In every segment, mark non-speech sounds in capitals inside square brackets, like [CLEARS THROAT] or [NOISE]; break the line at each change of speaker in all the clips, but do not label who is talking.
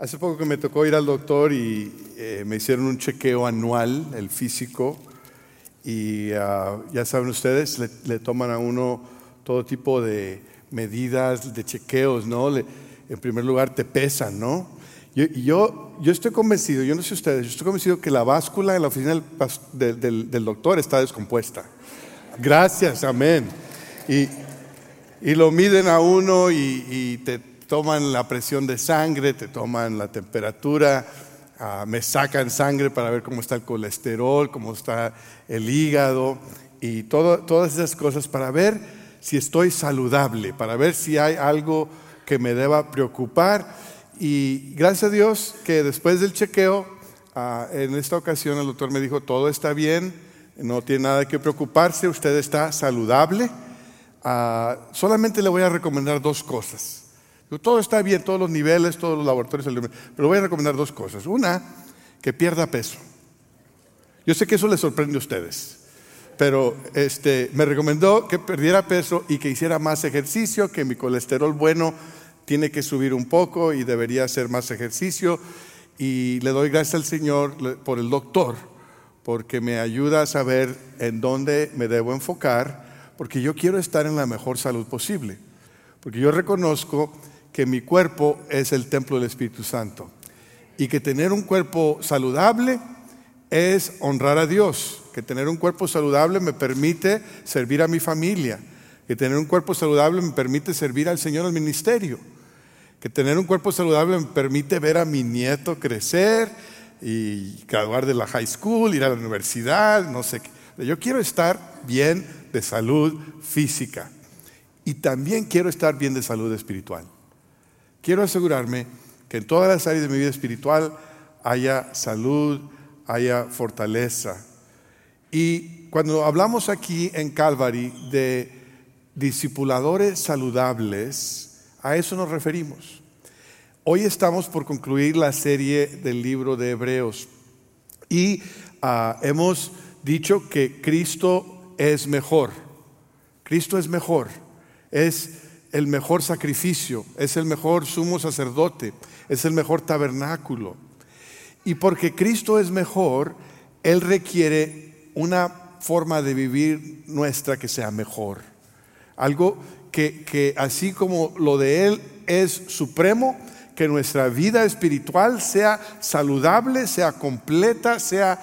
Hace poco que me tocó ir al doctor y eh, me hicieron un chequeo anual, el físico, y ah, ya saben ustedes, le, toman a uno todo tipo de medidas, de chequeos, ¿no? en primer lugar te pesan, ¿no? Yo, yo, yo estoy convencido, yo no sé ustedes, yo estoy convencido que la báscula en la oficina del, del, doctor está descompuesta. Gracias, amén. Y, y lo miden a uno y, y te toman la presión de sangre, te toman la temperatura, ah, me sacan sangre para ver cómo está el colesterol, cómo está el hígado y todas esas cosas para ver si estoy saludable, para ver si hay algo que me deba preocupar. Y gracias a Dios que después del chequeo, ah, en esta ocasión el doctor me dijo, todo está bien, no tiene nada que preocuparse, usted está saludable. Ah, solamente le voy a recomendar dos cosas. Todo está bien, todos los niveles, todos los laboratorios, pero voy a recomendar dos cosas. Una, que pierda peso. Yo sé que eso les sorprende a ustedes, pero este, me recomendó que perdiera peso y que hiciera más ejercicio, que mi colesterol bueno tiene que subir un poco y debería hacer más ejercicio. Y le doy gracias al Señor por el doctor, porque me ayuda a saber en dónde me debo enfocar, porque yo quiero estar en la mejor salud posible. Porque yo reconozco que mi cuerpo es el templo del Espíritu Santo. Y que tener un cuerpo saludable es honrar a Dios, que tener un cuerpo saludable me permite servir a mi familia, que tener un cuerpo saludable me permite servir al Señor al ministerio, que tener un cuerpo saludable me permite ver a mi nieto crecer y graduar de la high school, ir a la universidad, no sé qué. Yo quiero estar bien de salud física. Y también quiero estar bien de salud espiritual. Quiero asegurarme que en todas las áreas de mi vida espiritual haya salud, haya fortaleza. Y cuando hablamos aquí en Calvary de discipuladores saludables, a eso nos referimos. Hoy estamos por concluir la serie del libro de Hebreos y ah, hemos dicho que Cristo es mejor. Cristo es mejor. Es el mejor sacrificio, es el mejor sumo sacerdote, es el mejor tabernáculo. Y porque Cristo es mejor, Él requiere una forma de vivir nuestra que sea mejor. Algo que, que así como lo de Él es supremo, que nuestra vida espiritual sea saludable, sea completa, sea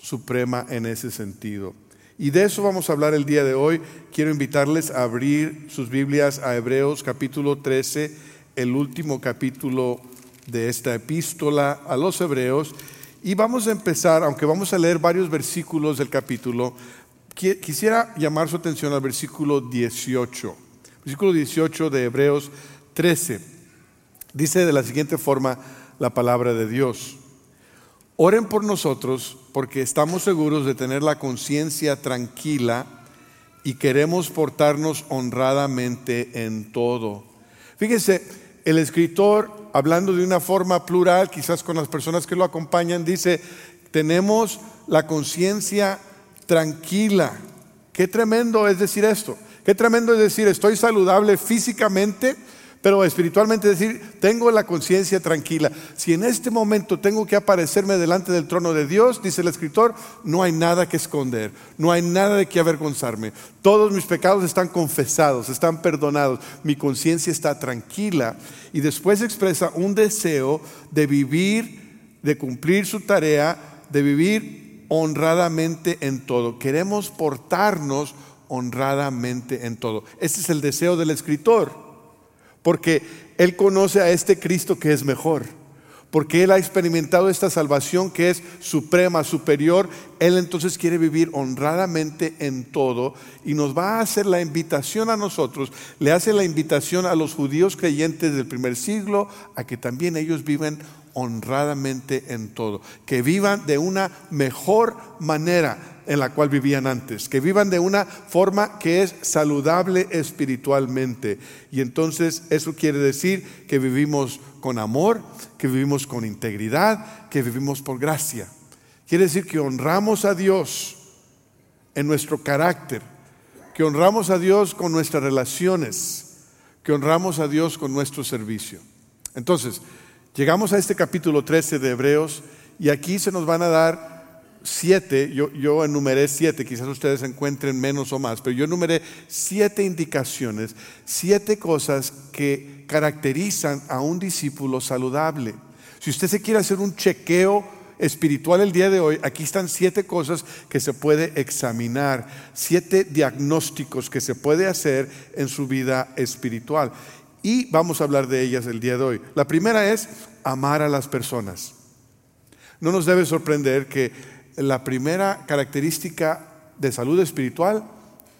suprema en ese sentido. Y de eso vamos a hablar el día de hoy. Quiero invitarles a abrir sus Biblias a Hebreos capítulo 13, el último capítulo de esta epístola a los Hebreos. Y vamos a empezar, aunque vamos a leer varios versículos del capítulo, quisiera llamar su atención al versículo 18. Versículo 18 de Hebreos 13. Dice de la siguiente forma la palabra de Dios. Oren por nosotros porque estamos seguros de tener la conciencia tranquila y queremos portarnos honradamente en todo. Fíjense, el escritor, hablando de una forma plural, quizás con las personas que lo acompañan, dice, tenemos la conciencia tranquila. Qué tremendo es decir esto. Qué tremendo es decir, estoy saludable físicamente, pero espiritualmente decir, tengo la conciencia tranquila. Si en este momento tengo que aparecerme delante del trono de Dios, dice el escritor, no hay nada que esconder, no hay nada de que avergonzarme. Todos mis pecados están confesados, están perdonados, mi conciencia está tranquila. Y después expresa un deseo de vivir, de cumplir su tarea, de vivir honradamente en todo. Queremos portarnos honradamente en todo. Ese es el deseo del escritor porque Él conoce a este Cristo que es mejor, porque Él ha experimentado esta salvación que es suprema, superior. Él entonces quiere vivir honradamente en todo y nos va a hacer la invitación a nosotros, le hace la invitación a los judíos creyentes del primer siglo a que también ellos viven honradamente en todo, que vivan de una mejor manera en la cual vivían antes, que vivan de una forma que es saludable espiritualmente. Y entonces eso quiere decir que vivimos con amor, que vivimos con integridad, que vivimos por gracia. Quiere decir que honramos a Dios en nuestro carácter, que honramos a Dios con nuestras relaciones, que honramos a Dios con nuestro servicio. Entonces, Llegamos a este capítulo 13 de Hebreos y aquí se nos van a dar siete, yo, enumeré siete, quizás ustedes encuentren menos o más, pero yo enumeré siete indicaciones, siete cosas que caracterizan a un discípulo saludable. Si usted se quiere hacer un chequeo espiritual el día de hoy, aquí están siete cosas que se puede examinar, siete diagnósticos que se puede hacer en su vida espiritual. Y vamos a hablar de ellas el día de hoy. La primera es amar a las personas. No nos debe sorprender que la primera característica de salud espiritual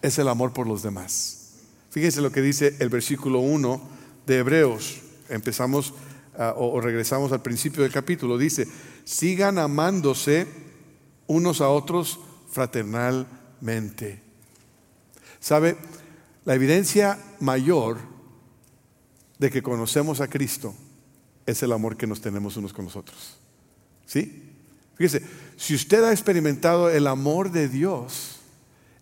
es el amor por los demás. Fíjense lo que dice el versículo 1 de Hebreos. Empezamos ah, o regresamos al principio del capítulo. Dice, sigan amándose unos a otros fraternalmente. ¿Sabe? La evidencia mayor de que conocemos a Cristo es el amor que nos tenemos unos con los otros. ¿Sí? Fíjese, si usted ha experimentado el amor de Dios,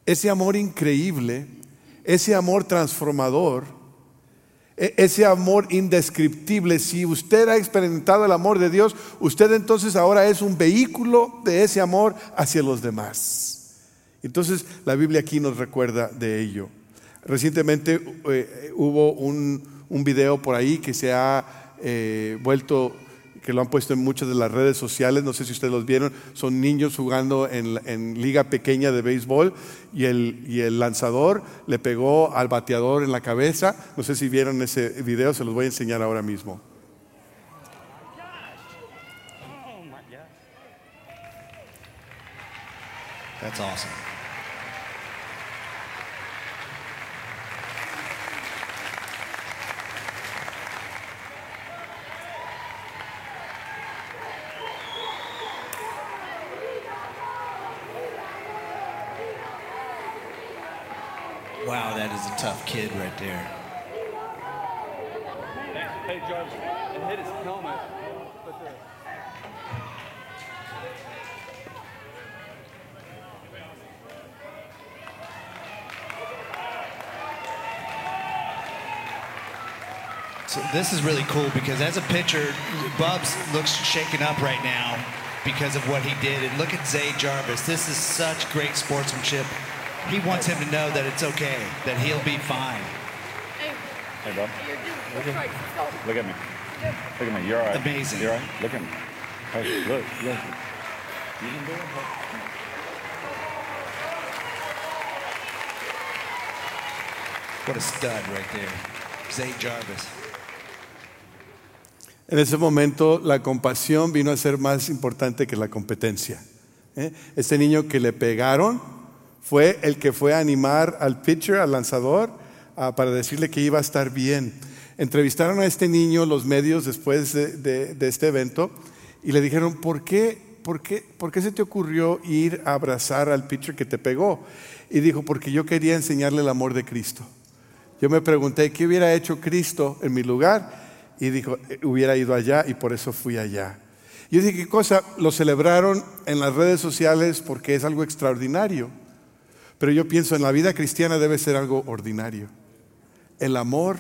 ese amor increíble, ese amor transformador, e, ese amor indescriptible, si usted ha experimentado el amor de Dios, usted entonces ahora es un vehículo de ese amor hacia los demás. Entonces la Biblia aquí nos recuerda de ello. Recientemente eh, hubo un, un video por ahí que se ha eh, vuelto, que lo han puesto en muchas de las redes sociales, no sé si ustedes los vieron, son niños jugando en, liga pequeña de béisbol y el, y el lanzador le pegó al bateador en la cabeza, no sé si vieron ese video, se los voy a enseñar ahora mismo. That is a tough kid right there. Hey, Jarvis, and hit his helmet. So this is really cool because as a pitcher, Bubs looks shaken up right now because of what he did. And look at Zay Jarvis. This is such great sportsmanship. He wants him to know that it's okay, that he'll be fine. Hey, hey bud. Look at, look at me. Look at me. You're all right. Amazing. You're all right. Look at me. Hey, look. Look. You can do it. What a stud right there. Zay Jarvis. En ese momento la compasión vino a ser más importante que la competencia. ¿Eh? Ese niño que le pegaron, fue el que fue a animar al pitcher, al lanzador, para decirle que iba a estar bien. Entrevistaron a este niño los medios después de, este evento y le dijeron, ¿por qué, por, qué, ¿por qué se te ocurrió ir a abrazar al pitcher que te pegó? Y dijo, porque yo quería enseñarle el amor de Cristo. Yo me pregunté, ¿qué hubiera hecho Cristo en mi lugar? Y dijo, eh, hubiera ido allá y por eso fui allá. Yo dije, ¿qué cosa? Lo celebraron en las redes sociales porque es algo extraordinario. Pero yo pienso en la vida cristiana debe ser algo ordinario. El amor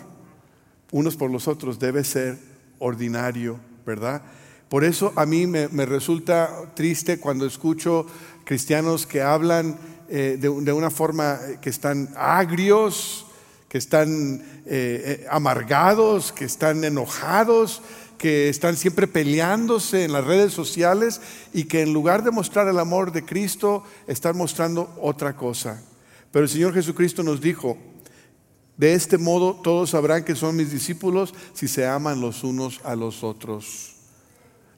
unos por los otros debe ser ordinario, ¿verdad? Por eso a mí me, resulta triste cuando escucho cristianos que hablan eh, de, una forma que están agrios, que están eh, eh, amargados, que están enojados, que están siempre peleándose en las redes sociales y que en lugar de mostrar el amor de Cristo, están mostrando otra cosa. Pero el Señor Jesucristo nos dijo, de este modo todos sabrán que son mis discípulos si se aman los unos a los otros.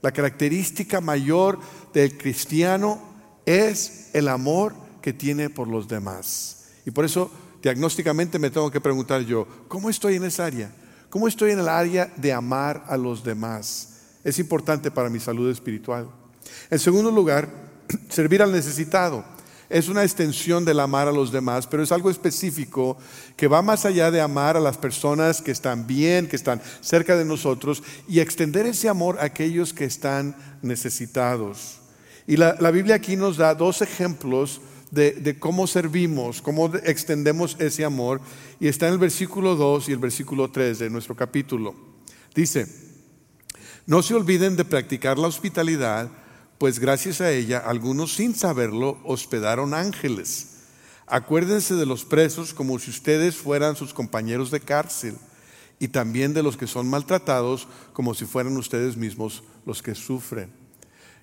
La característica mayor del cristiano es el amor que tiene por los demás. Y por eso diagnósticamente me tengo que preguntar yo, ¿cómo estoy en esa área? ¿Cómo estoy en el área de amar a los demás? Es importante para mi salud espiritual. En segundo lugar, [CLEARS THROAT] servir al necesitado. Es una extensión del amar a los demás, pero es algo específico que va más allá de amar a las personas que están bien, que están cerca de nosotros y extender ese amor a aquellos que están necesitados. Y la, la Biblia aquí nos da dos ejemplos de, cómo servimos, cómo extendemos ese amor. Y está en el versículo 2 y el versículo 3 de nuestro capítulo. Dice, No se olviden de practicar la hospitalidad, pues gracias a ella algunos sin saberlo hospedaron ángeles. Acuérdense de los presos como si ustedes fueran sus compañeros de cárcel y también de los que son maltratados como si fueran ustedes mismos los que sufren.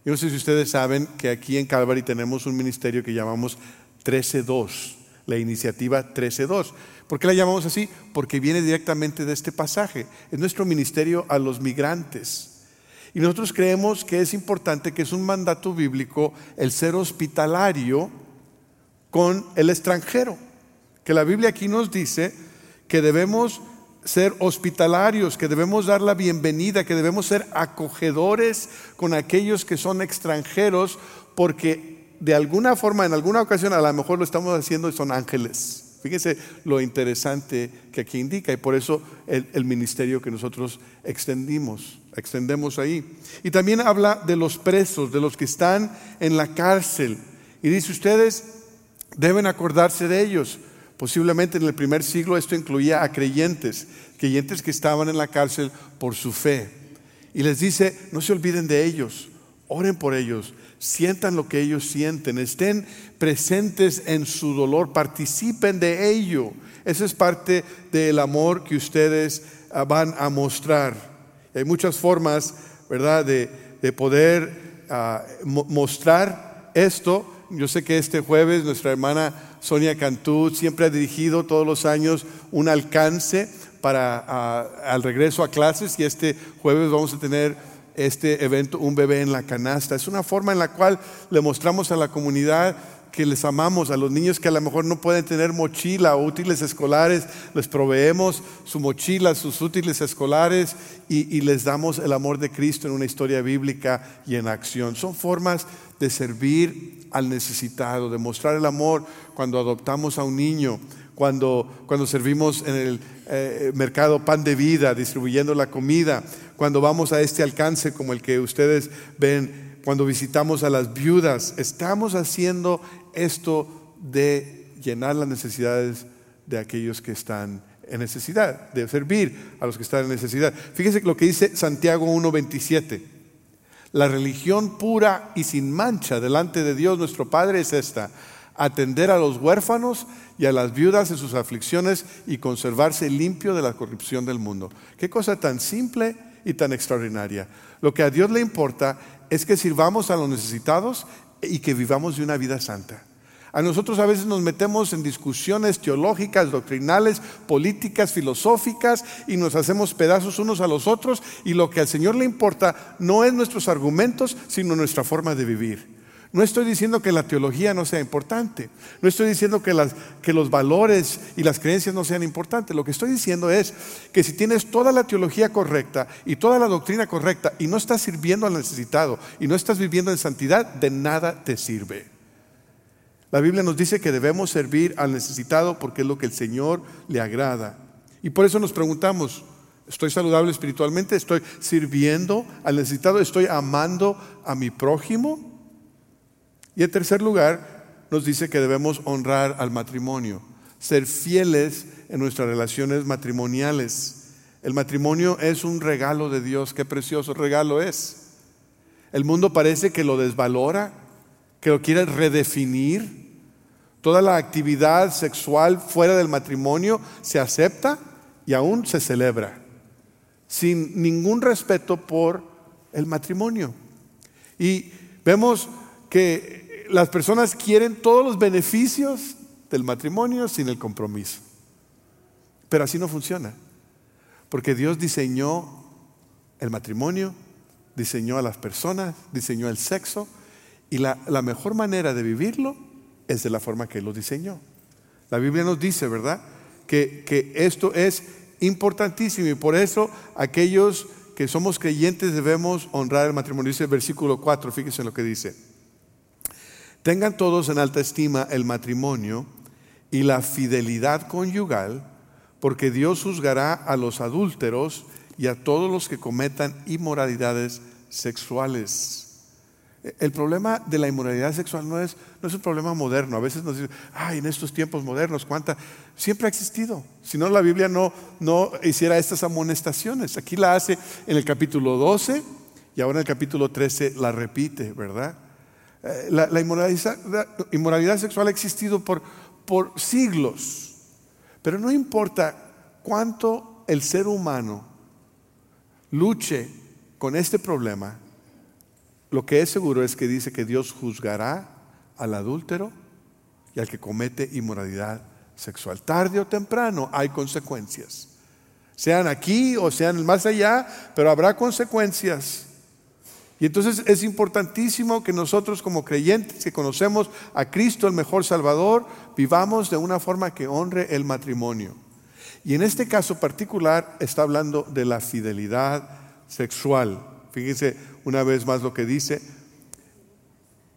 Yo no sé si ustedes saben que aquí en Calvary tenemos un ministerio que llamamos 13.2, la iniciativa 13.2. ¿Por qué la llamamos así? Porque viene directamente de este pasaje. Es nuestro ministerio a los migrantes. Y nosotros creemos que es importante, que es un mandato bíblico el ser hospitalario con el extranjero. Que la Biblia aquí nos dice que debemos ser hospitalarios, que debemos dar la bienvenida, que debemos ser acogedores con aquellos que son extranjeros, porque de alguna forma, en alguna ocasión, a lo mejor lo estamos haciendo y son ángeles. Fíjense lo interesante que aquí indica y por eso el, ministerio que nosotros extendimos extendemos ahí. Y también habla de los presos, de los que están en la cárcel. Y dice, ustedes deben acordarse de ellos. Posiblemente en el primer siglo esto incluía a creyentes, creyentes que estaban en la cárcel por su fe. Y les dice, no se olviden de ellos, oren por ellos, sientan lo que ellos sienten, estén presentes en su dolor, participen de ello. Esa es parte del amor que ustedes ah, van a mostrar. Hay muchas formas, ¿verdad?, de, poder ah, mostrar esto. Yo sé que este jueves nuestra hermana Sonia Cantú siempre ha dirigido todos los años un alcance para al regreso a clases y este jueves vamos a tener este evento, un bebé en la canasta. Es una forma en la cual le mostramos a la comunidad que les amamos, a los niños que a lo mejor no pueden tener mochila o útiles escolares, les proveemos su mochila, sus útiles escolares y, les damos el amor de Cristo en una historia bíblica y en acción. Son formas de servir al necesitado, de mostrar el amor cuando adoptamos a un niño, cuando, cuando servimos en el eh, mercado pan de vida, distribuyendo la comida, cuando vamos a este alcance como el que ustedes ven cuando visitamos a las viudas, estamos haciendo esto de llenar las necesidades de aquellos que están en necesidad, de servir a los que están en necesidad. Fíjense lo que dice Santiago 1.27. La religión pura y sin mancha delante de Dios nuestro Padre es esta, atender a los huérfanos y a las viudas en sus aflicciones y conservarse limpio de la corrupción del mundo. Qué cosa tan simple y tan extraordinaria. Lo que a Dios le importa es que sirvamos a los necesitados y que vivamos de una vida santa. A nosotros a veces nos metemos en discusiones teológicas, doctrinales, políticas, filosóficas y nos hacemos pedazos unos a los otros y lo que al Señor le importa no es nuestros argumentos, sino nuestra forma de vivir. No estoy diciendo que la teología no sea importante, no estoy diciendo que, los valores y las creencias no sean importantes, lo que estoy diciendo es que si tienes toda la teología correcta y toda la doctrina correcta y no estás sirviendo al necesitado y no estás viviendo en santidad, de nada te sirve. La Biblia nos dice que debemos servir al necesitado porque es lo que el Señor le agrada. Y por eso nos preguntamos, ¿estoy saludable espiritualmente? ¿Estoy sirviendo al necesitado? ¿Estoy amando a mi prójimo? Y en tercer lugar, nos dice que debemos honrar al matrimonio, ser fieles en nuestras relaciones matrimoniales. El matrimonio es un regalo de Dios, qué precioso regalo es. El mundo parece que lo desvalora, que lo quiere redefinir. Toda la actividad sexual fuera del matrimonio se acepta y aún se celebra, sin ningún respeto por el matrimonio. Y vemos que las personas quieren todos los beneficios del matrimonio sin el compromiso. Pero así no funciona. Porque Dios diseñó el matrimonio, diseñó a las personas, diseñó el sexo y la, mejor manera de vivirlo es de la forma que Él lo diseñó. La Biblia nos dice, ¿verdad? Que, que esto es importantísimo y por eso aquellos que somos creyentes debemos honrar el matrimonio. Dice el versículo 4, fíjense en lo que dice. Tengan todos en alta estima el matrimonio y la fidelidad conyugal, porque Dios juzgará a los adúlteros y a todos los que cometan inmoralidades sexuales. El problema de la inmoralidad sexual no es, no es un problema moderno. A veces nos dicen, ay, en estos tiempos modernos, ¿cuánta? Siempre ha existido. Si no, la Biblia no, no hiciera estas amonestaciones. Aquí la hace en el capítulo 12 y ahora en el capítulo 13 la repite, ¿verdad? Eh, la, inmoralidad, sexual ha existido por, por siglos. Pero no importa cuánto el ser humano luche con este problema, lo que es seguro es que dice que Dios juzgará al adúltero y al que comete inmoralidad sexual. Tarde o temprano hay consecuencias. Sean aquí o sean más allá, pero habrá consecuencias. Y entonces es importantísimo que nosotros como creyentes que conocemos a Cristo, el mejor Salvador, vivamos de una forma que honre el matrimonio. Y en este caso particular está hablando de la fidelidad sexual. Fíjense una vez más lo que dice.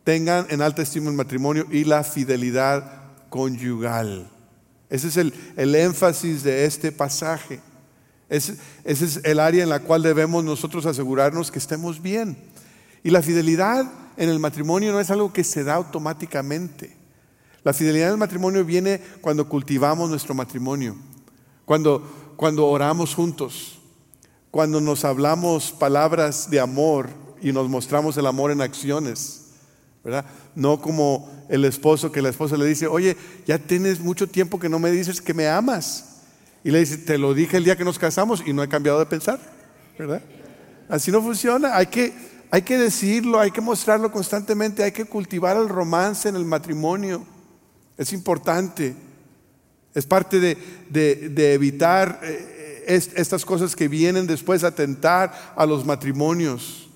Tengan en alta estima el matrimonio y la fidelidad conyugal. Ese es el, énfasis de este pasaje. Ese, ese es el área en la cual debemos nosotros asegurarnos que estemos bien. Y la fidelidad en el matrimonio no es algo que se da automáticamente. La fidelidad en el matrimonio viene cuando cultivamos nuestro matrimonio, cuando, cuando oramos juntos, cuando nos hablamos palabras de amor y nos mostramos el amor en acciones, ¿verdad? No como el esposo que la esposa le dice, oye, ya tienes mucho tiempo que no me dices que me amas. Y le dice, te lo dije el día que nos casamos y no he cambiado de pensar, ¿verdad? Así no funciona, hay que, hay que decirlo, hay que mostrarlo constantemente, hay que cultivar el romance en el matrimonio. Es importante, es parte de, evitar... Eh, estas cosas que vienen después a tentar a los matrimonios.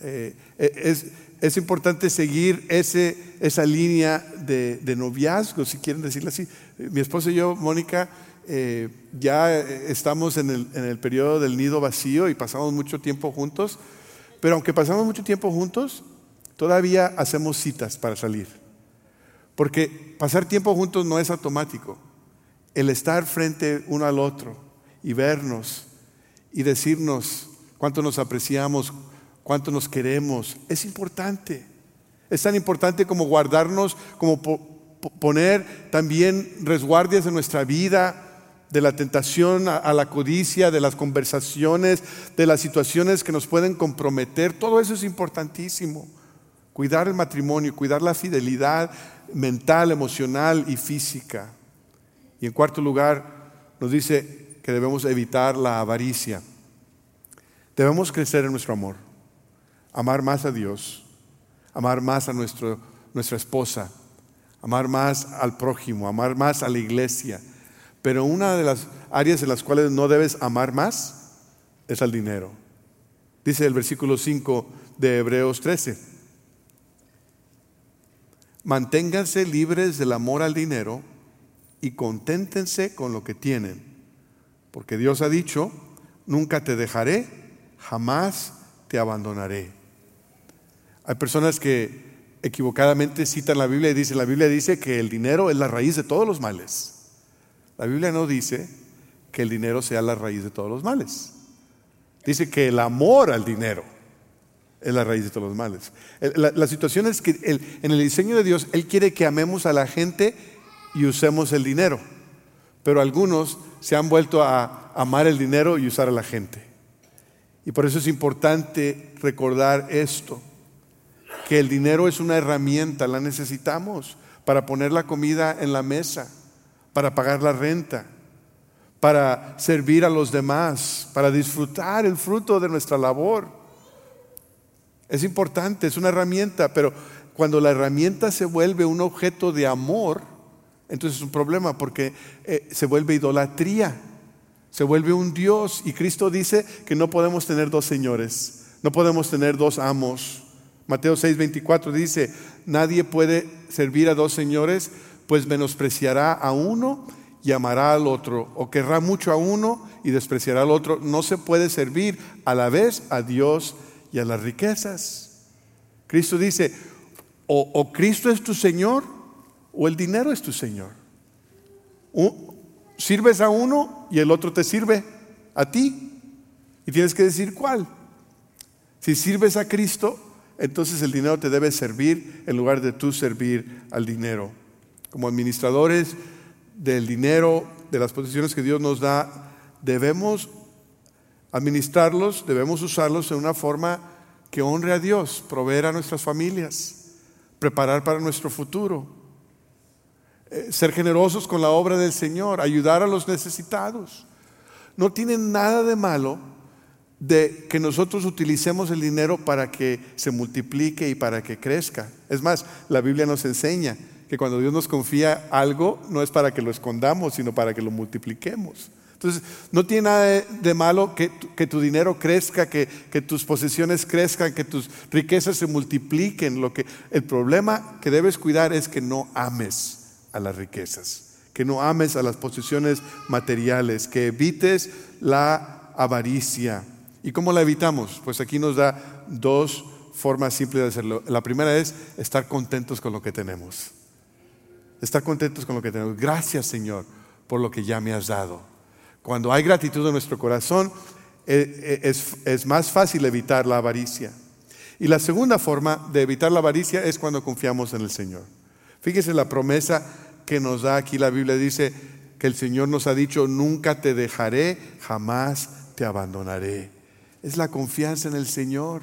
Eh, eh, es, importante seguir ese, esa línea de, noviazgo, si quieren decirlo así. Mi esposa y yo, Mónica, eh, ya estamos en el, en el periodo del nido vacío y pasamos mucho tiempo juntos, pero aunque pasamos mucho tiempo juntos, todavía hacemos citas para salir. Porque pasar tiempo juntos no es automático. El estar frente uno al otro, y vernos y decirnos cuánto nos apreciamos, cuánto nos queremos. Es importante. Es tan importante como guardarnos, como poner también resguardias en nuestra vida de la tentación a, la codicia, de las conversaciones, de las situaciones que nos pueden comprometer. Todo eso es importantísimo. Cuidar el matrimonio, cuidar la fidelidad mental, emocional y física. Y en cuarto lugar, nos dice, que debemos evitar la avaricia. Debemos crecer en nuestro amor, amar más a Dios, amar más a nuestro, nuestra esposa, amar más al prójimo, amar más a la iglesia. Pero una de las áreas en las cuales no debes amar más es al dinero. Dice el versículo 5 de Hebreos 13. Manténganse libres del amor al dinero y conténtense con lo que tienen porque Dios ha dicho, nunca te dejaré, jamás te abandonaré. Hay personas que equivocadamente citan la Biblia y dicen, la Biblia dice que el dinero es la raíz de todos los males. La Biblia no dice que el dinero sea la raíz de todos los males. Dice que el amor al dinero es la raíz de todos los males. La, situación es que en el diseño de Dios, Él quiere que amemos a la gente y usemos el dinero. Pero algunos se han vuelto a amar el dinero y usar a la gente. Y por eso es importante recordar esto, que el dinero es una herramienta, la necesitamos para poner la comida en la mesa, para pagar la renta, para servir a los demás, para disfrutar el fruto de nuestra labor. Es importante, es una herramienta, pero cuando la herramienta se vuelve un objeto de amor, entonces es un problema porque eh, se vuelve idolatría, se vuelve un Dios y Cristo dice que no podemos tener dos señores, no podemos tener dos amos. Mateo 6:24 dice, nadie puede servir a dos señores, pues menospreciará a uno y amará al otro, o querrá mucho a uno y despreciará al otro. No se puede servir a la vez a Dios y a las riquezas. Cristo dice, o, Cristo es tu Señor o el dinero es tu Señor. Sirves a uno y el otro te sirve a ti. Y tienes que decir cuál. Si sirves a Cristo, entonces el dinero te debe servir en lugar de tú servir al dinero. Como administradores del dinero, de las posiciones que Dios nos da, debemos administrarlos, debemos usarlos en una forma que honre a Dios, proveer a nuestras familias, preparar para nuestro futuro, eh, ser generosos con la obra del Señor, ayudar a los necesitados. No tiene nada de malo de que nosotros utilicemos el dinero para que se multiplique y para que crezca. Es más, la Biblia nos enseña que cuando Dios nos confía algo, no es para que lo escondamos, sino para que lo multipliquemos. Entonces, no tiene nada de, malo que, tu dinero crezca, que, tus posesiones crezcan, que tus riquezas se multipliquen. Lo que, el problema que debes cuidar es que no ames a las riquezas, que no ames a las posesiones materiales, que evites la avaricia. ¿Y cómo la evitamos? Pues aquí nos da dos formas simples de hacerlo. La primera es estar contentos con lo que tenemos. Estar contentos con lo que tenemos. Gracias Señor por lo que ya me has dado. Cuando hay gratitud en nuestro corazón, eh, eh, es, más fácil evitar la avaricia. Y la segunda forma de evitar la avaricia es cuando confiamos en el Señor. Fíjese la promesa que nos da aquí la Biblia. Dice que el Señor nos ha dicho, nunca te dejaré, jamás te abandonaré. Es la confianza en el Señor.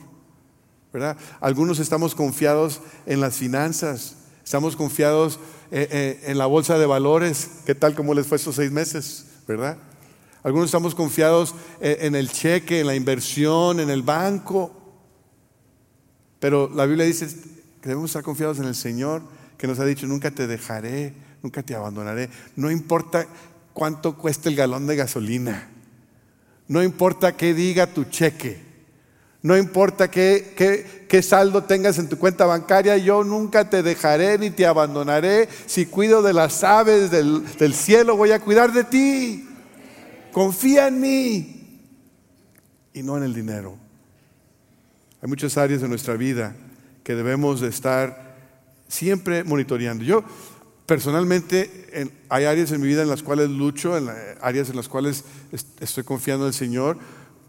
¿verdad? Algunos estamos confiados en las finanzas, estamos confiados eh, eh, en la bolsa de valores, ¿qué tal como les fue estos seis meses? ¿Verdad? Algunos estamos confiados eh, en el cheque, en la inversión, en el banco. Pero la Biblia dice que debemos estar confiados en el Señor, que nos ha dicho, nunca te dejaré, nunca te abandonaré. No importa cuánto cueste el galón de gasolina. No importa qué diga tu cheque. No importa qué, saldo tengas en tu cuenta bancaria, yo nunca te dejaré ni te abandonaré. Si cuido de las aves del, cielo, voy a cuidar de ti. Confía en mí y no en el dinero. Hay muchas áreas de nuestra vida que debemos de estar siempre monitoreando. Yo personalmente hay áreas en mi vida en las cuales lucho, en áreas en las cuales estoy confiando en el Señor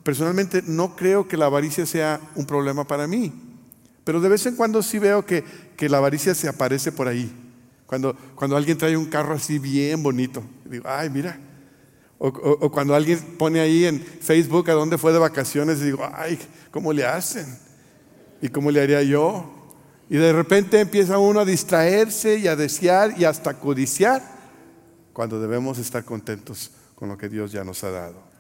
personalmente no creo que la avaricia sea un problema para mí, pero de vez en cuando sí veo que, la avaricia se aparece por ahí. Cuando, cuando alguien trae un carro así bien bonito, digo, ay, mira. O, cuando alguien pone ahí en Facebook a dónde fue de vacaciones, digo, ay, ¿cómo le hacen? ¿Y cómo le haría yo? Y de repente empieza uno a distraerse y a desear y hasta codiciar, cuando debemos estar contentos con lo que Dios ya nos ha dado.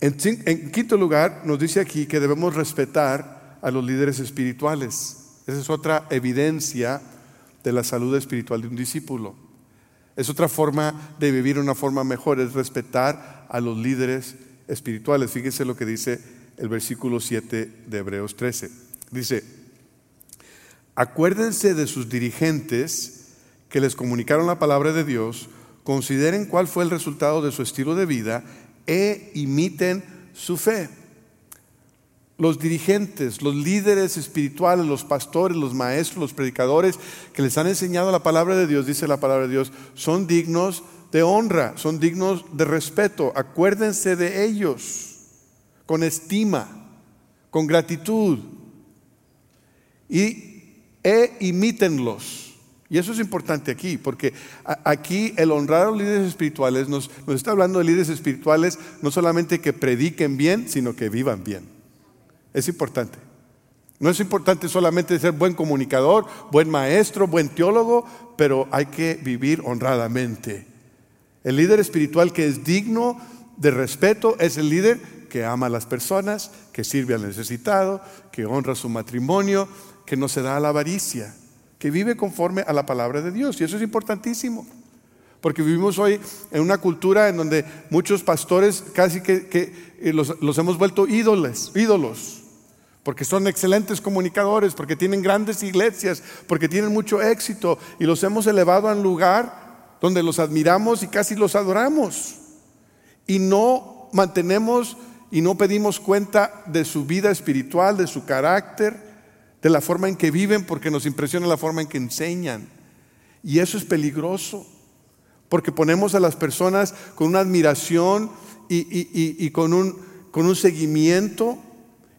En, quinto lugar, nos dice aquí que debemos respetar a los líderes espirituales. Esa es otra evidencia de la salud espiritual de un discípulo. Es otra forma de vivir una forma mejor, es respetar a los líderes espirituales. Fíjense lo que dice el versículo 7 de Hebreos 13. Dice, acuérdense de sus dirigentes que les comunicaron la palabra de Dios, consideren cuál fue el resultado de su estilo de vida e imiten su fe. Los dirigentes, los líderes espirituales, los pastores, los maestros, los predicadores que les han enseñado la palabra de Dios, dice la palabra de Dios, son dignos de honra, son dignos de respeto. Acuérdense de ellos con estima, con gratitud y e imítenlos. Y eso es importante aquí, porque aquí el honrar a los líderes espirituales nos, está hablando de líderes espirituales no solamente que prediquen bien, sino que vivan bien. Es importante. No es importante solamente ser buen comunicador, buen maestro, buen teólogo, pero hay que vivir honradamente. El líder espiritual que es digno de respeto es el líder que ama a las personas, que sirve al necesitado, que honra su matrimonio, que no se da a la avaricia que vive conforme a la palabra de Dios. Y eso es importantísimo. Porque vivimos hoy en una cultura en donde muchos pastores casi que, eh, los, hemos vuelto ídolos, ídolos. Porque son excelentes comunicadores, porque tienen grandes iglesias, porque tienen mucho éxito. Y los hemos elevado a un lugar donde los admiramos y casi los adoramos. Y no mantenemos y no pedimos cuenta de su vida espiritual, de su carácter, de la forma en que viven porque nos impresiona la forma en que enseñan. Y eso es peligroso, porque ponemos a las personas con una admiración y, con, un, con un seguimiento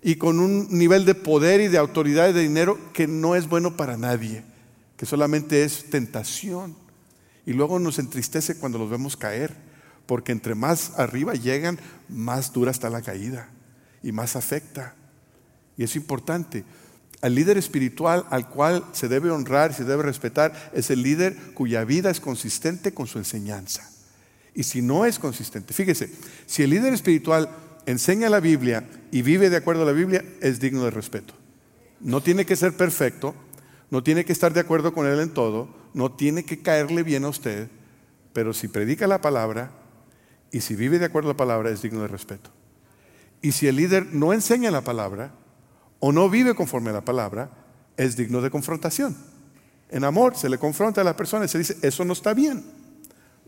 y con un nivel de poder y de autoridad y de dinero que no es bueno para nadie, que solamente es tentación. Y luego nos entristece cuando los vemos caer, porque entre más arriba llegan, más dura está la caída y más afecta. Y es importante. El líder espiritual al cual se debe honrar, se debe respetar, es el líder cuya vida es consistente con su enseñanza. Y si no es consistente, fíjese, si el líder espiritual enseña la Biblia y vive de acuerdo a la Biblia, es digno de respeto. No tiene que ser perfecto, no tiene que estar de acuerdo con él en todo, no tiene que caerle bien a usted, pero si predica la palabra y si vive de acuerdo a la palabra, es digno de respeto. Y si el líder no enseña la palabra, o no vive conforme a la palabra, es digno de confrontación. En amor se le confronta a la persona y se dice, eso no está bien.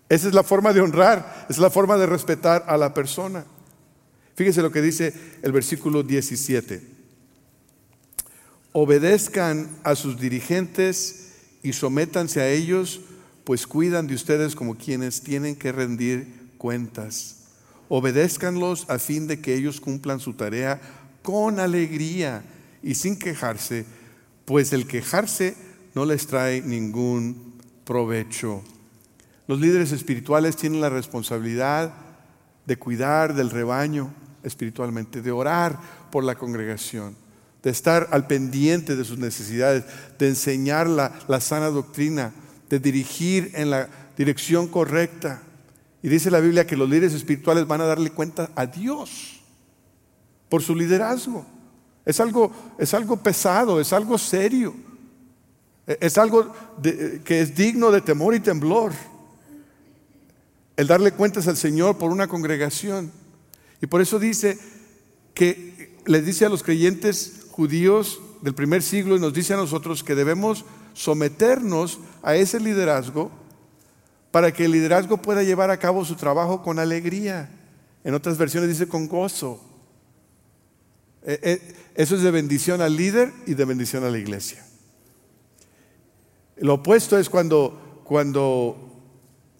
Esa es la forma de honrar, es la forma de respetar a la persona. Fíjese lo que dice el versículo 17. Obedezcan a sus dirigentes y sométanse a ellos, pues cuidan de ustedes como quienes tienen que rendir cuentas. Obedézcanlos a fin de que ellos cumplan su tarea con alegría y sin quejarse, pues el quejarse no les trae ningún provecho. Los líderes espirituales tienen la responsabilidad de cuidar del rebaño espiritualmente, de orar por la congregación, de estar al pendiente de sus necesidades, de enseñar la, la sana doctrina, de dirigir en la dirección correcta. Y dice la Biblia que los líderes espirituales van a darle cuenta a Dios por su liderazgo. Es algo, es algo pesado, es algo serio. E, es algo que es digno de temor y temblor. El darle cuentas al Señor por una congregación. Y por eso dice que les dice a los creyentes judíos del primer siglo y nos dice a nosotros que debemos someternos a ese liderazgo para que el liderazgo pueda llevar a cabo su trabajo con alegría. En otras versiones dice con gozo. Eh, eh, eso es de bendición al líder y de bendición a la iglesia. Lo opuesto es cuando, cuando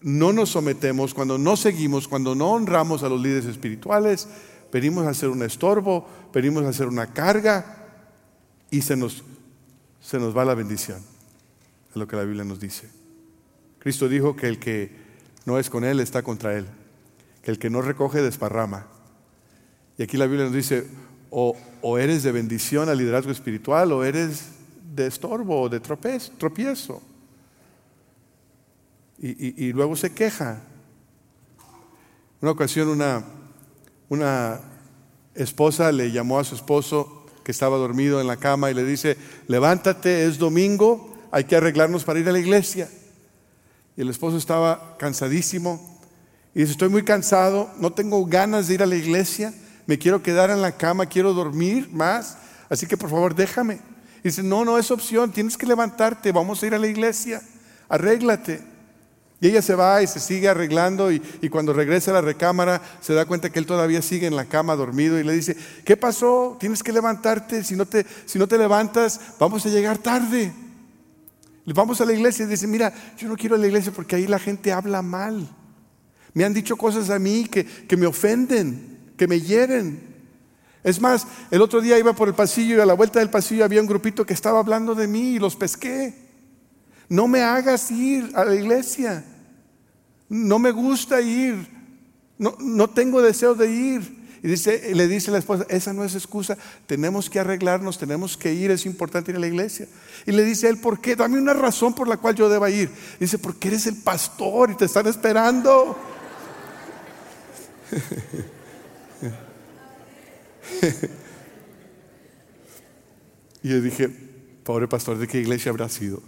no nos sometemos, cuando no seguimos, cuando no honramos a los líderes espirituales, venimos a hacer un estorbo, venimos a hacer una carga y se nos, se nos va la bendición. Es lo que la Biblia nos dice. Cristo dijo que el que no es con Él está contra Él, que el que no recoge desparrama. Y aquí la Biblia nos dice, o, eres de bendición al liderazgo espiritual o eres de estorbo o de tropiezo. Y, luego se queja. Una ocasión una, una esposa le llamó a su esposo que estaba dormido en la cama y le dice, levántate, es domingo, hay que arreglarnos para ir a la iglesia. Y el esposo estaba cansadísimo y dice, estoy muy cansado, no tengo ganas de ir a la iglesia me quiero quedar en la cama, quiero dormir más, así que por favor déjame. dice, no, no es opción, tienes que levantarte, vamos a ir a la iglesia, arréglate. Y ella se va y se sigue arreglando y, cuando regresa a la recámara se da cuenta que él todavía sigue en la cama dormido y le dice, ¿qué pasó? Tienes que levantarte, si no te, si no te levantas vamos a llegar tarde. Vamos a la iglesia y dice, mira, yo no quiero a la iglesia porque ahí la gente habla mal. Me han dicho cosas a mí que, que me ofenden que me hieren. Es más, el otro día iba por el pasillo y a la vuelta del pasillo había un grupito que estaba hablando de mí y los pesqué. No me hagas ir a la iglesia. No me gusta ir. No, no tengo deseo de ir. Y dice, le dice la esposa, esa no es excusa, tenemos que arreglarnos, tenemos que ir, es importante ir a la iglesia. Y le dice él, ¿por qué? Dame una razón por la cual yo deba ir. Dice, porque eres el pastor y te están esperando. [LAUGHS] [LAUGHS] y yo dije, pobre pastor, ¿de qué iglesia habrá sido?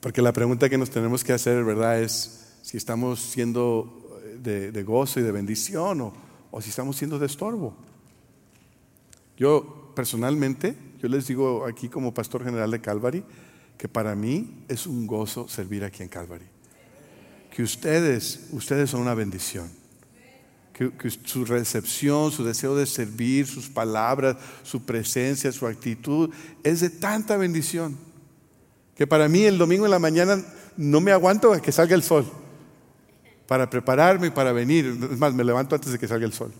Porque la pregunta que nos tenemos que hacer, ¿verdad?, es si estamos siendo de, gozo y de bendición o, o si estamos siendo de estorbo. Yo personalmente, yo les digo aquí como pastor general de Calvary, que para mí es un gozo servir aquí en Calvary. Que ustedes, ustedes son una bendición que, su recepción, su deseo de servir, sus palabras, su presencia, su actitud, es de tanta bendición, que para mí el domingo en la mañana no me aguanto a que salga el sol, para prepararme para venir. Es más, me levanto antes de que salga el sol.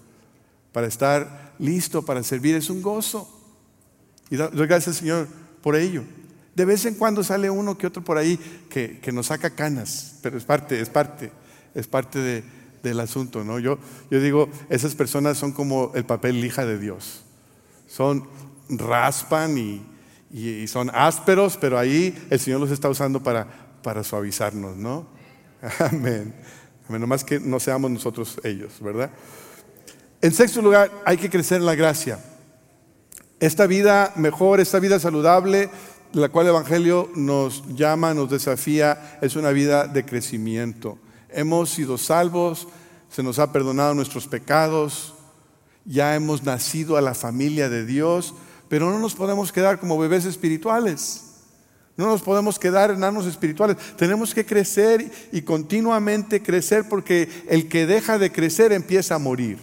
para estar listo para servir. Es un gozo. Y doy gracias Señor por ello. De vez en cuando sale uno que otro por ahí que, nos saca canas, pero es parte, es parte, es parte del asunto, ¿no? Yo, yo digo, esas personas son como el papel lija de Dios. Son, raspan y, son ásperos, pero ahí el Señor los está usando para, para suavizarnos, ¿no? [LAUGHS] Amén. Amén. Nomás que no seamos nosotros ellos, ¿verdad? En sexto lugar, hay que crecer en la gracia. Esta vida mejor, esta vida saludable, la cual el Evangelio nos llama, nos desafía, es una vida de crecimiento. Hemos sido salvos, se nos ha perdonado nuestros pecados, ya hemos nacido a la familia de Dios, pero no nos podemos quedar como bebés espirituales. No nos podemos quedar enanos espirituales. Tenemos que crecer y continuamente crecer porque el que deja de crecer empieza a morir.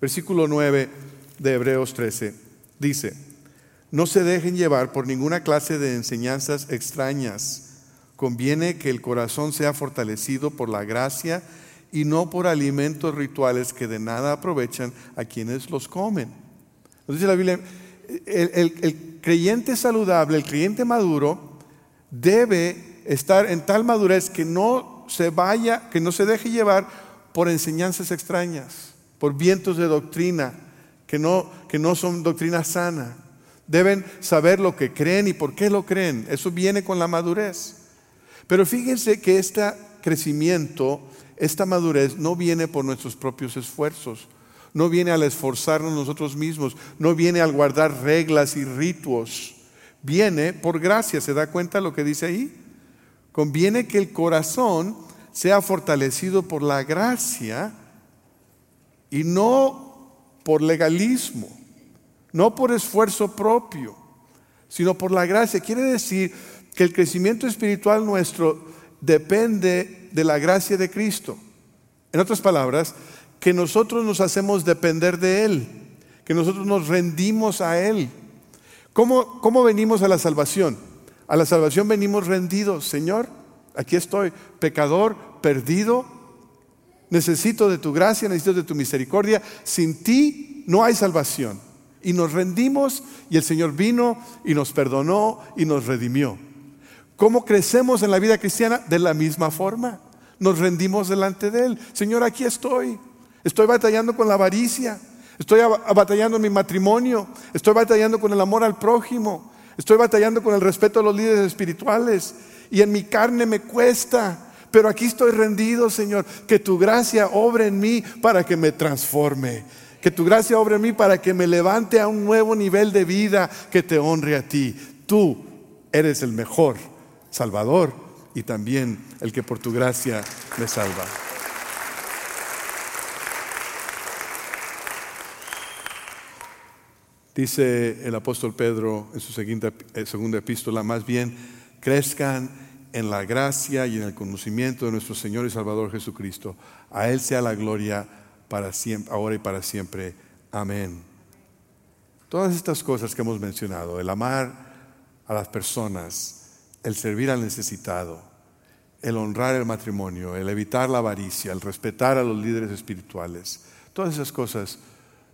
Versículo 9 de Hebreos 13 dice, no se dejen llevar por ninguna clase de enseñanzas extrañas. Conviene que el corazón sea fortalecido por la gracia y no por alimentos rituales que de nada aprovechan a quienes los comen. Nos dice la Biblia, el, el creyente saludable, el creyente maduro, debe estar en tal madurez que no se vaya, que no se deje llevar por enseñanzas extrañas, por vientos de doctrina que no, que no son doctrina sana. Deben saber lo que creen y por qué lo creen. Eso viene con la madurez. Pero fíjense que este crecimiento, esta madurez no viene por nuestros propios esfuerzos, no viene al esforzarnos nosotros mismos, no viene al guardar reglas y ritos viene por gracia. ¿Se da cuenta lo que dice ahí? Conviene que el corazón sea fortalecido por la gracia y no por legalismo, no por esfuerzo propio, sino por la gracia. Quiere decir que el crecimiento espiritual nuestro depende de la gracia de Cristo. En otras palabras, que nosotros nos hacemos depender de Él, que nosotros nos rendimos a Él. ¿Cómo, venimos a la salvación? A la salvación venimos rendidos, Señor, aquí estoy, pecador, perdido, necesito de tu gracia, necesito de tu misericordia, sin ti no hay salvación. Y nos rendimos y el Señor vino y nos perdonó y nos redimió. ¿Cómo crecemos en la vida cristiana? De la misma forma. Nos rendimos delante de Él. Señor, aquí estoy. Estoy batallando con la avaricia. Estoy batallando en mi matrimonio, estoy batallando con el amor al prójimo, estoy batallando con el respeto a los líderes espirituales y en mi carne me cuesta. Pero aquí estoy rendido, Señor, que tu gracia obre en mí para que me transforme. Que tu gracia obre en mí para que me levante a un nuevo nivel de vida que te honre a ti. Tú eres el mejor Salvador y también el que por tu gracia me salva. Dice el apóstol Pedro en su eh, segunda epístola, más bien crezcan en la gracia y en el conocimiento de nuestro Señor y Salvador Jesucristo. A Él sea la gloria para siempre, ahora y para siempre. Amén. Todas estas cosas que hemos mencionado, el amar a las personas, el servir al necesitado, el honrar el matrimonio, el evitar la avaricia, el respetar a los líderes espirituales, todas esas cosas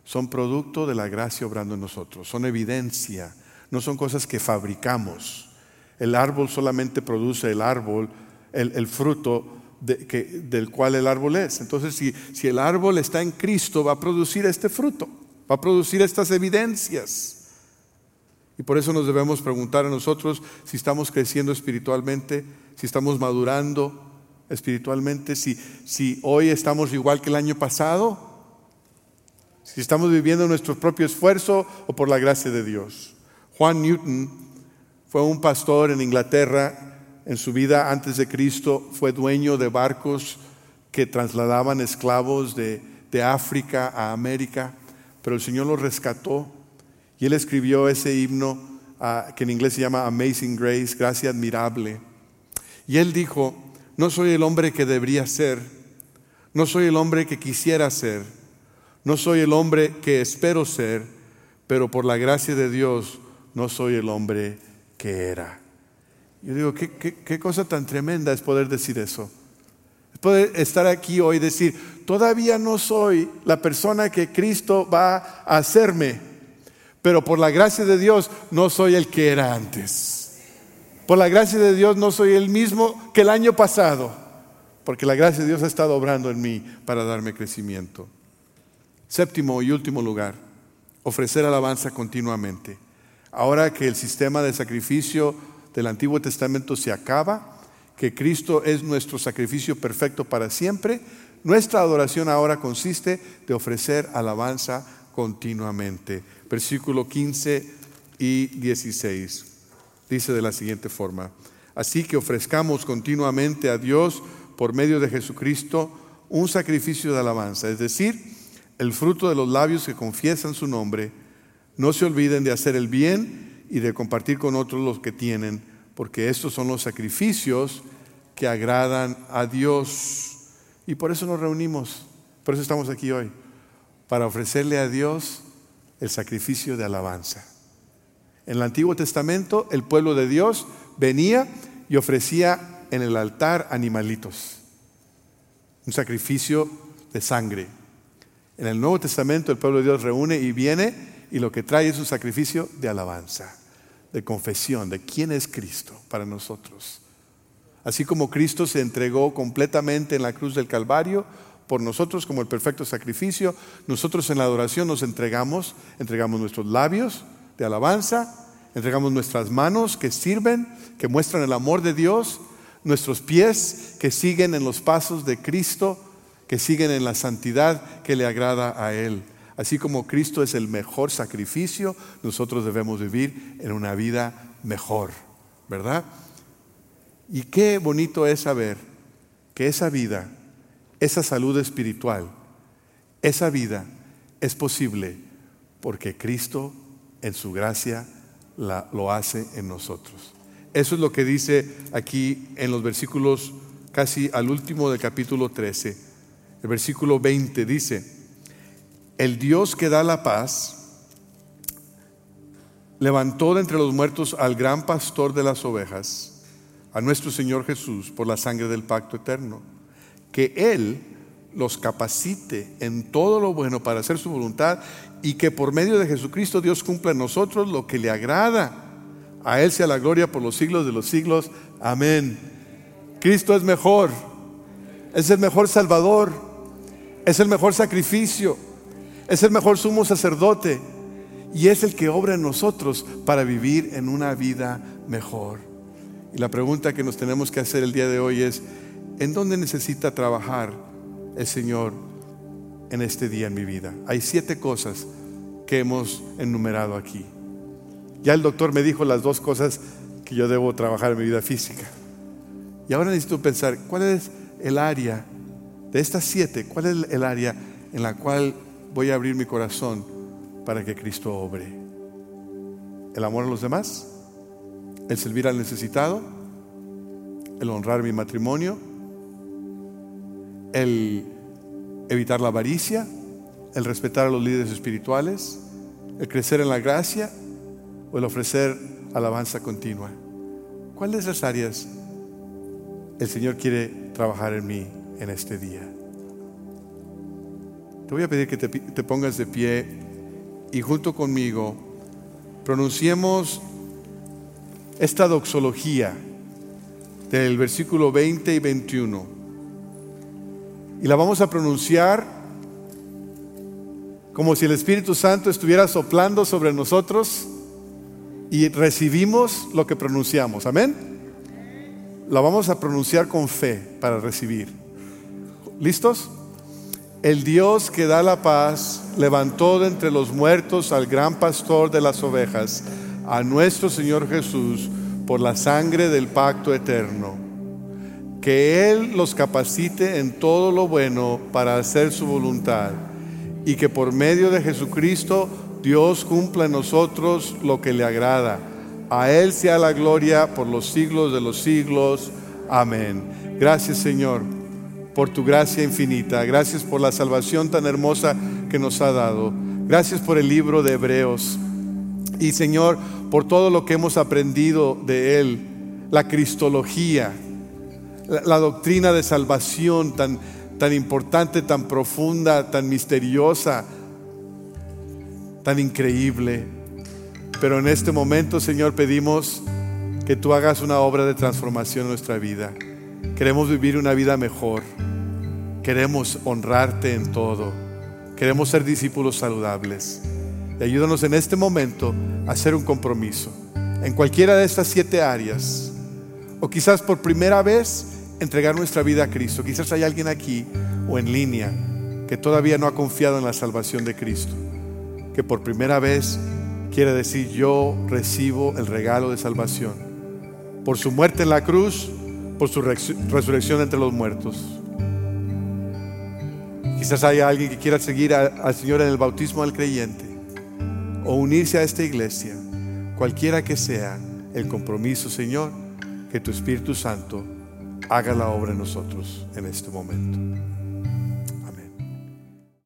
son producto de la gracia obrando en nosotros, son evidencia, no son cosas que fabricamos. El árbol solamente produce el árbol, el, fruto del cual el árbol es. Entonces, si, si el árbol está en Cristo, va a producir este fruto, va a producir estas evidencias. Y por eso nos debemos preguntar a nosotros si estamos creciendo espiritualmente, si estamos madurando espiritualmente, si, si hoy estamos igual que el año pasado si estamos viviendo nuestro propio esfuerzo o por la gracia de Dios. Juan Newton fue un pastor en Inglaterra. En su vida antes de Cristo fue dueño de barcos que trasladaban esclavos de, África a América, pero el Señor lo rescató y él escribió ese himno ah, que en inglés se llama Amazing Grace, gracia admirable. Y él dijo, no soy el hombre que debería ser, no soy el hombre que quisiera ser, no soy el hombre que espero ser, pero por la gracia de Dios no soy el hombre que era. Yo digo, ¿qué, cosa tan tremenda es poder decir eso? Puede estar aquí hoy y decir, todavía no soy la persona que Cristo va a hacerme, pero por la gracia de Dios no soy el que era antes. Por la gracia de Dios no soy el mismo que el año pasado, porque la gracia de Dios ha estado obrando en mí para darme crecimiento. Séptimo y último lugar, ofrecer alabanza continuamente. Ahora que el sistema de sacrificio del Antiguo Testamento se acaba, que Cristo es nuestro sacrificio perfecto para siempre, nuestra adoración ahora consiste de ofrecer alabanza continuamente. Versículo 15 y 16 dice de la siguiente forma, así que ofrezcamos continuamente a Dios por medio de Jesucristo un sacrificio de alabanza, es decir, el fruto de los labios que confiesan su nombre, no se olviden de hacer el bien y de compartir con otros los que tienen, porque estos son los sacrificios que agradan a Dios. Y por eso nos reunimos, por eso estamos aquí hoy, para ofrecerle a Dios el sacrificio de alabanza. En el Antiguo Testamento el pueblo de Dios venía y ofrecía en el altar animalitos, un sacrificio de sangre. En el Nuevo Testamento el pueblo de Dios reúne y viene y lo que trae es un sacrificio de alabanza, de confesión de quién es Cristo para nosotros. Así como Cristo se entregó completamente en la cruz del Calvario por nosotros como el perfecto sacrificio, nosotros en la adoración nos entregamos, entregamos nuestros labios de alabanza, entregamos nuestras manos que sirven, que muestran el amor de Dios, nuestros pies que siguen en los pasos de Cristo que siguen en la santidad que le agrada a Él. Así como Cristo es el mejor sacrificio, nosotros debemos vivir en una vida mejor, ¿verdad? Y qué bonito es saber que esa vida, esa salud espiritual, esa vida es posible porque Cristo en su gracia lo hace en nosotros. Eso es lo que dice aquí en los versículos casi al último del capítulo 13 el versículo 20 dice, el Dios que da la paz levantó de entre los muertos al gran pastor de las ovejas, a nuestro Señor Jesús, por la sangre del pacto eterno, que Él los capacite en todo lo bueno para hacer su voluntad y que por medio de Jesucristo Dios cumpla en nosotros lo que le agrada. A Él sea la gloria por los siglos de los siglos. Amén. Cristo es mejor, es el mejor Salvador es el mejor sacrificio, es el mejor sumo sacerdote y es el que obra en nosotros para vivir en una vida mejor. Y la pregunta que nos tenemos que hacer el día de hoy es, ¿en dónde necesita trabajar el Señor en este día en mi vida? Hay siete cosas que hemos enumerado aquí. Ya el doctor me dijo las dos cosas que yo debo trabajar en mi vida física. Y ahora necesito pensar, ¿cuál es el área de estas siete, ¿cuál es el área en la cual voy a abrir mi corazón para que Cristo obre? ¿El amor a los demás? ¿El servir al necesitado? ¿El honrar mi matrimonio? ¿El evitar la avaricia? ¿El respetar a los líderes espirituales? ¿El crecer en la gracia? ¿O el ofrecer alabanza continua? ¿Cuáles de esas áreas el Señor quiere trabajar en mí? en este día. Te voy a pedir que te, pongas de pie y junto conmigo pronunciemos esta doxología del versículo 20 y 21. Y la vamos a pronunciar como si el Espíritu Santo estuviera soplando sobre nosotros y recibimos lo que pronunciamos. Amén. La vamos a pronunciar con fe para recibir. ¿Listos? El Dios que da la paz levantó de entre los muertos al gran pastor de las ovejas, a nuestro Señor Jesús, por la sangre del pacto eterno. Que Él los capacite en todo lo bueno para hacer su voluntad y que por medio de Jesucristo Dios cumpla en nosotros lo que le agrada. A Él sea la gloria por los siglos de los siglos. Amén. Gracias Señor por tu gracia infinita. Gracias por la salvación tan hermosa que nos ha dado. Gracias por el libro de Hebreos. Y Señor, por todo lo que hemos aprendido de Él, la cristología, la, doctrina de salvación tan, tan importante, tan profunda, tan misteriosa, tan increíble. Pero en este momento, Señor, pedimos que tú hagas una obra de transformación en nuestra vida. Queremos vivir una vida mejor. Queremos honrarte en todo. Queremos ser discípulos saludables. Y ayúdanos en este momento a hacer un compromiso en cualquiera de estas siete áreas. O quizás por primera vez entregar nuestra vida a Cristo. Quizás hay alguien aquí o en línea que todavía no ha confiado en la salvación de Cristo. Que por primera vez quiere decir yo recibo el regalo de salvación. Por su muerte en la cruz, por su resurrección entre los muertos. Quizás haya alguien que quiera seguir al Señor en el bautismo del creyente o unirse a esta iglesia, cualquiera que sea el compromiso, Señor, que tu Espíritu Santo haga la obra en nosotros en este momento.